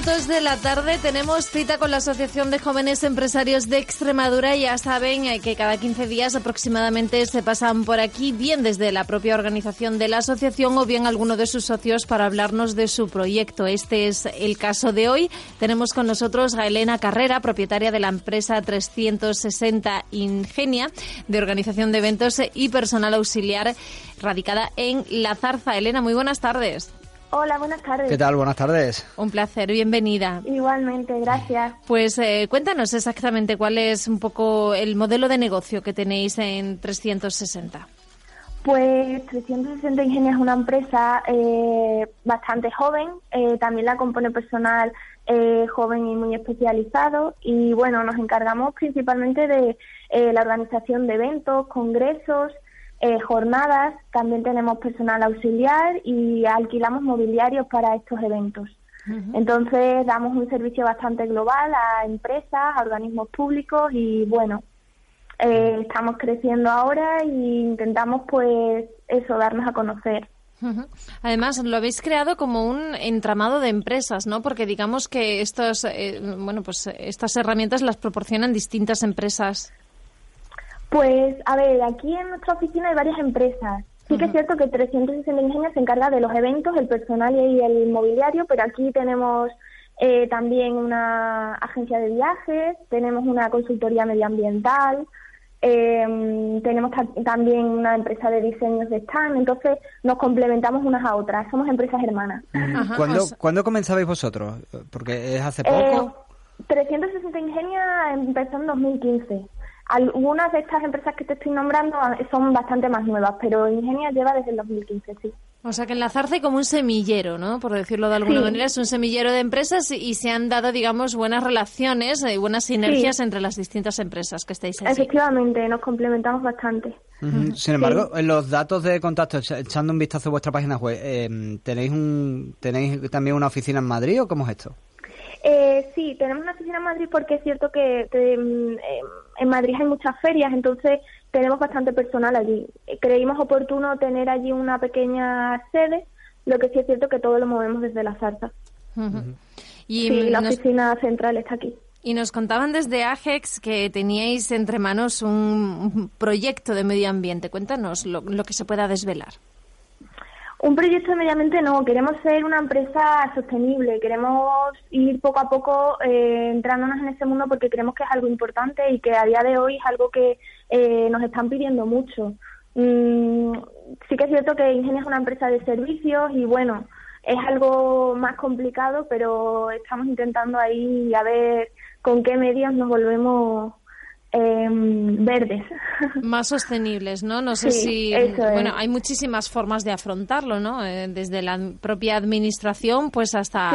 minutos de la tarde tenemos cita con la Asociación de Jóvenes Empresarios de Extremadura. Ya saben eh, que cada 15 días aproximadamente se pasan por aquí, bien desde la propia organización de la asociación o bien alguno de sus socios para hablarnos de su proyecto. Este es el caso de hoy. Tenemos con nosotros a Elena Carrera, propietaria de la empresa 360 Ingenia, de organización de eventos y personal auxiliar radicada en La Zarza. Elena, muy buenas tardes. Hola, buenas tardes. ¿Qué tal? Buenas tardes. Un placer, bienvenida. Igualmente, gracias. Pues eh, cuéntanos exactamente cuál es un poco el modelo de negocio que tenéis en 360. Pues 360 Ingenia es una empresa eh, bastante joven, eh, también la compone personal joven y muy especializado y bueno, nos encargamos principalmente de la organización de eventos, congresos, eh, jornadas, también tenemos personal auxiliar y alquilamos mobiliarios para estos eventos. Entonces damos un servicio bastante global a empresas, a organismos públicos y bueno, eh, estamos creciendo ahora e intentamos pues eso, darnos a conocer. Además, lo habéis creado como un entramado de empresas, ¿no? Porque digamos que estos, eh, bueno, pues estas herramientas las proporcionan distintas empresas. Pues, a ver, aquí en nuestra oficina hay varias empresas. Sí que es cierto que 360 Ingeniería se encarga de los eventos, el personal y el mobiliario, pero aquí tenemos eh, también una agencia de viajes, tenemos una consultoría medioambiental, em, tenemos también una empresa de diseños de stand, entonces nos complementamos unas a otras, somos empresas hermanas. ¿Cuándo, ¿Cuándo comenzabais vosotros? Porque es hace poco. 360 Ingenia empezó en 2015. Algunas de estas empresas que te estoy nombrando son bastante más nuevas, pero Ingenia lleva desde el 2015, sí. O sea que enlazarse como un semillero, ¿no? Por decirlo de alguna manera, es un semillero de empresas y se han dado, digamos, buenas relaciones y buenas sinergias entre las distintas empresas que estáis ahí. Efectivamente, nos complementamos bastante. Sin embargo, en los datos de contacto, echando un vistazo a vuestra página web, eh, ¿tenéis, un, ¿tenéis también una oficina en Madrid o cómo es esto? Eh, sí, tenemos una oficina en Madrid porque es cierto que, mm, eh, en Madrid hay muchas ferias, entonces tenemos bastante personal allí. Creímos oportuno tener allí una pequeña sede, lo que sí es cierto que todo lo movemos desde la Zarza. Y sí, la oficina central está aquí. Y nos contaban desde AGEX que teníais entre manos un, proyecto de medio ambiente. Cuéntanos lo que se pueda desvelar. Un proyecto ambiente no, queremos ser una empresa sostenible, queremos ir poco a poco eh, entrándonos en ese mundo porque creemos que es algo importante y que a día de hoy es algo que eh, nos están pidiendo mucho. Mm, sí que es cierto que Ingenia es una empresa de servicios y bueno, es algo más complicado, pero estamos intentando ahí a ver con qué medios nos volvemos Em, verdes. Más sostenibles, ¿no? No sé si. Bueno, hay muchísimas formas de afrontarlo, ¿no? Eh, desde la propia administración, pues hasta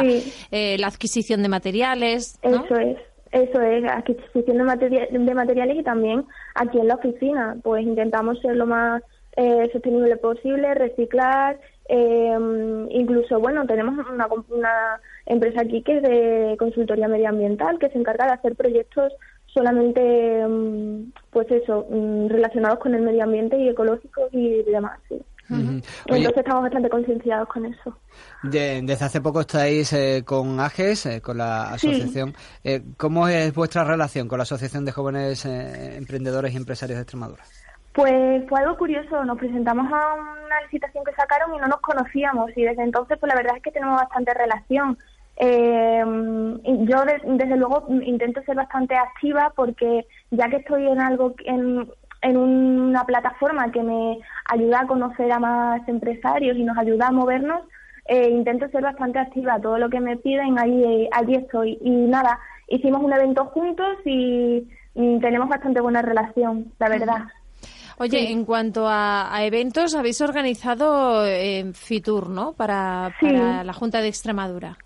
eh, la adquisición de materiales. Eso es. Eso es, adquisición de, de materiales y también aquí en la oficina, pues intentamos ser lo más eh, sostenible posible, reciclar, em, incluso, bueno, tenemos una, una empresa aquí que es de consultoría medioambiental que se encarga de hacer proyectos solamente, mm, pues eso, mm, relacionados con el medio ambiente y ecológico y demás, sí. Entonces estamos bastante concienciados con eso. desde hace poco estáis eh, con AGES, eh, con la asociación. Eh, ¿Cómo es vuestra relación con la Asociación de Jóvenes Emprendedores y Empresarios de Extremadura? Pues fue algo curioso. Nos presentamos a una licitación que sacaron y no nos conocíamos y desde entonces pues la verdad es que tenemos bastante relación. Eh, yo desde luego intento ser bastante activa porque ya que estoy en algo en, en una plataforma que me ayuda a conocer a más empresarios y nos ayuda a movernos, eh, intento ser bastante activa. Todo lo que me piden, allí, allí estoy. Y nada, hicimos un evento juntos y, tenemos bastante buena relación, la verdad. Oye, en cuanto a, eventos, habéis organizado eh, FITUR, ¿no? Para, para la Junta de Extremadura.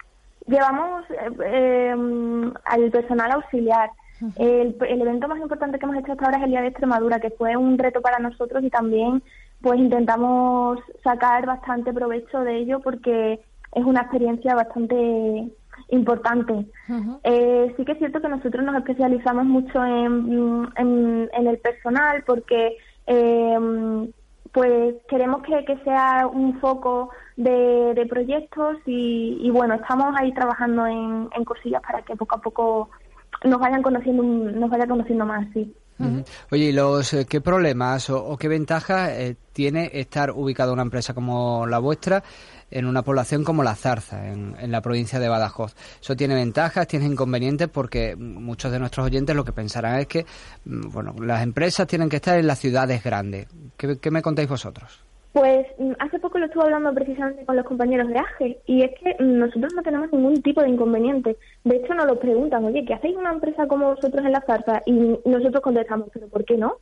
Llevamos eh, em, al personal auxiliar. El, evento más importante que hemos hecho hasta ahora es el Día de Extremadura, que fue un reto para nosotros y también pues intentamos sacar bastante provecho de ello porque es una experiencia bastante importante. eh, sí que es cierto que nosotros nos especializamos mucho en, en, el personal porque eh, pues queremos que, que sea un foco de, proyectos y, bueno, estamos ahí trabajando en, en cosillas para que poco a poco nos vayan conociendo, nos vaya conociendo más, sí. Oye, ¿y los, eh, qué problemas o, qué ventajas eh, tiene estar ubicada una empresa como la vuestra en una población como La Zarza, en, en, la provincia de Badajoz? ¿Eso tiene ventajas, tiene inconvenientes? Porque muchos de nuestros oyentes lo que pensarán es que, mm, bueno, las empresas tienen que estar en las ciudades grandes. qué me contáis vosotros? Pues mm, hace poco lo estuve hablando precisamente con los compañeros de AGE y es que nosotros no tenemos ningún tipo de inconveniente. De hecho, nos lo preguntan, oye, ¿qué hacéis una empresa como vosotros en la zarza? Y nosotros contestamos, ¿pero por qué no?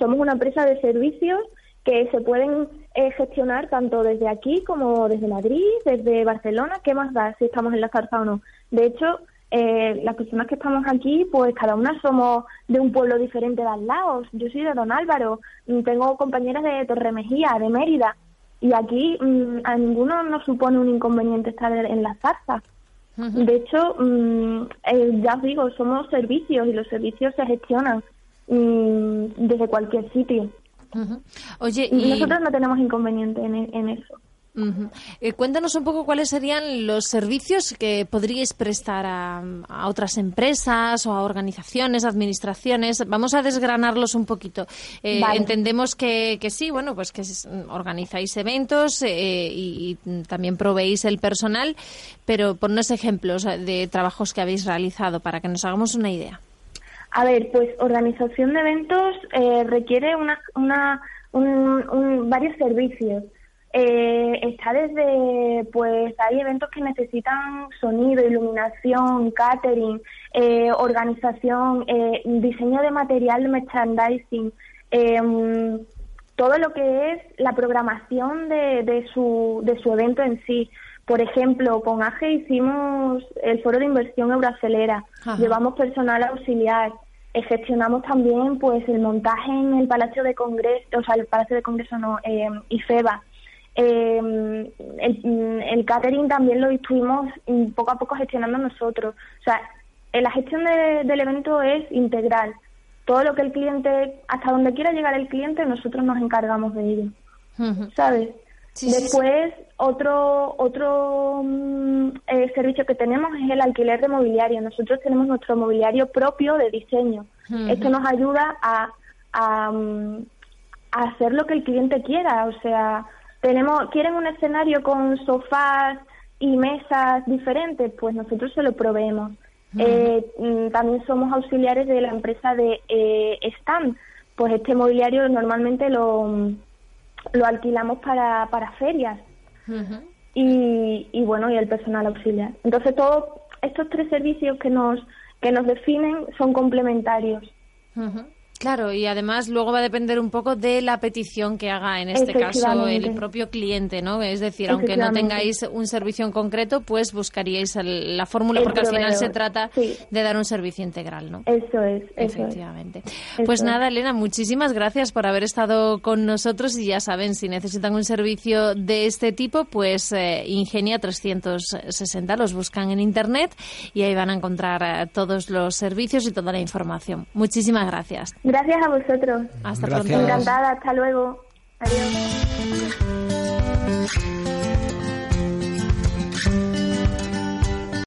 somos una empresa de servicios que se pueden eh, gestionar tanto desde aquí como desde Madrid, desde Barcelona. ¿Qué más da si estamos en la zarza o no? De hecho, eh, las personas que estamos aquí, pues cada una somos de un pueblo diferente de al lado. Yo soy de Don Álvaro, mm, tengo compañeras de Torremejía, de Mérida, y aquí mm, a ninguno nos supone un inconveniente estar en la zarza. De hecho, mm, eh, ya os digo, somos servicios y los servicios se gestionan desde cualquier sitio. Oye, y... nosotros no tenemos inconveniente en eso. Eh, cuéntanos un poco cuáles serían los servicios que podríais prestar a, otras empresas o a organizaciones, administraciones. Vamos a desgranarlos un poquito. Eh, entendemos que, sí, bueno, pues que organizáis eventos eh, y, también proveéis el personal, pero ponnos ejemplos de trabajos que habéis realizado para que nos hagamos una idea. A ver, pues organización de eventos requiere una, una varios servicios. Eh, está desde, pues hay eventos que necesitan sonido, iluminación, catering, eh, organización, eh, diseño de material, merchandising, em, todo lo que es la programación de, de, su, de su evento en sí. Por ejemplo, con AGE hicimos el foro de inversión Euroacelera, llevamos personal auxiliar, gestionamos también pues el montaje en el Palacio de Congreso, o sea, el Palacio de Congreso no, eh, IFEBA, eh, el, catering también lo estuvimos poco a poco gestionando nosotros. O sea, la gestión del evento es integral. Todo lo que el cliente, hasta donde quiera llegar el cliente, nosotros nos encargamos de ello. ¿Sabes? Después, otro otro mm, eh, servicio que tenemos es el alquiler de mobiliario. Nosotros tenemos nuestro mobiliario propio de diseño. Esto nos ayuda a, a, mm, a hacer lo que el cliente quiera. O sea, tenemos, quieren un escenario con sofás y mesas diferentes, pues nosotros se lo proveemos. Eh, mm, también somos auxiliares de la empresa de eh, Stand, pues este mobiliario normalmente lo, lo alquilamos para, para ferias. y, y bueno, y el personal auxiliar. Entonces todos estos tres servicios que nos, que nos definen son complementarios. Claro, y además luego va a depender un poco de la petición que haga en este caso el propio cliente, ¿no? Es decir, aunque no tengáis un servicio en concreto, pues buscaríais la fórmula, porque al final se trata de dar un servicio integral, ¿no? Eso es. Efectivamente. pues nada, Elena, muchísimas gracias por haber estado con nosotros y ya saben, si necesitan un servicio de este tipo, pues eh, Ingenia 360 los buscan en Internet y ahí van a encontrar eh, todos los servicios y toda la información. Muchísimas gracias. Gracias a vosotros. Hasta pronto. Encantada, hasta luego. Adiós.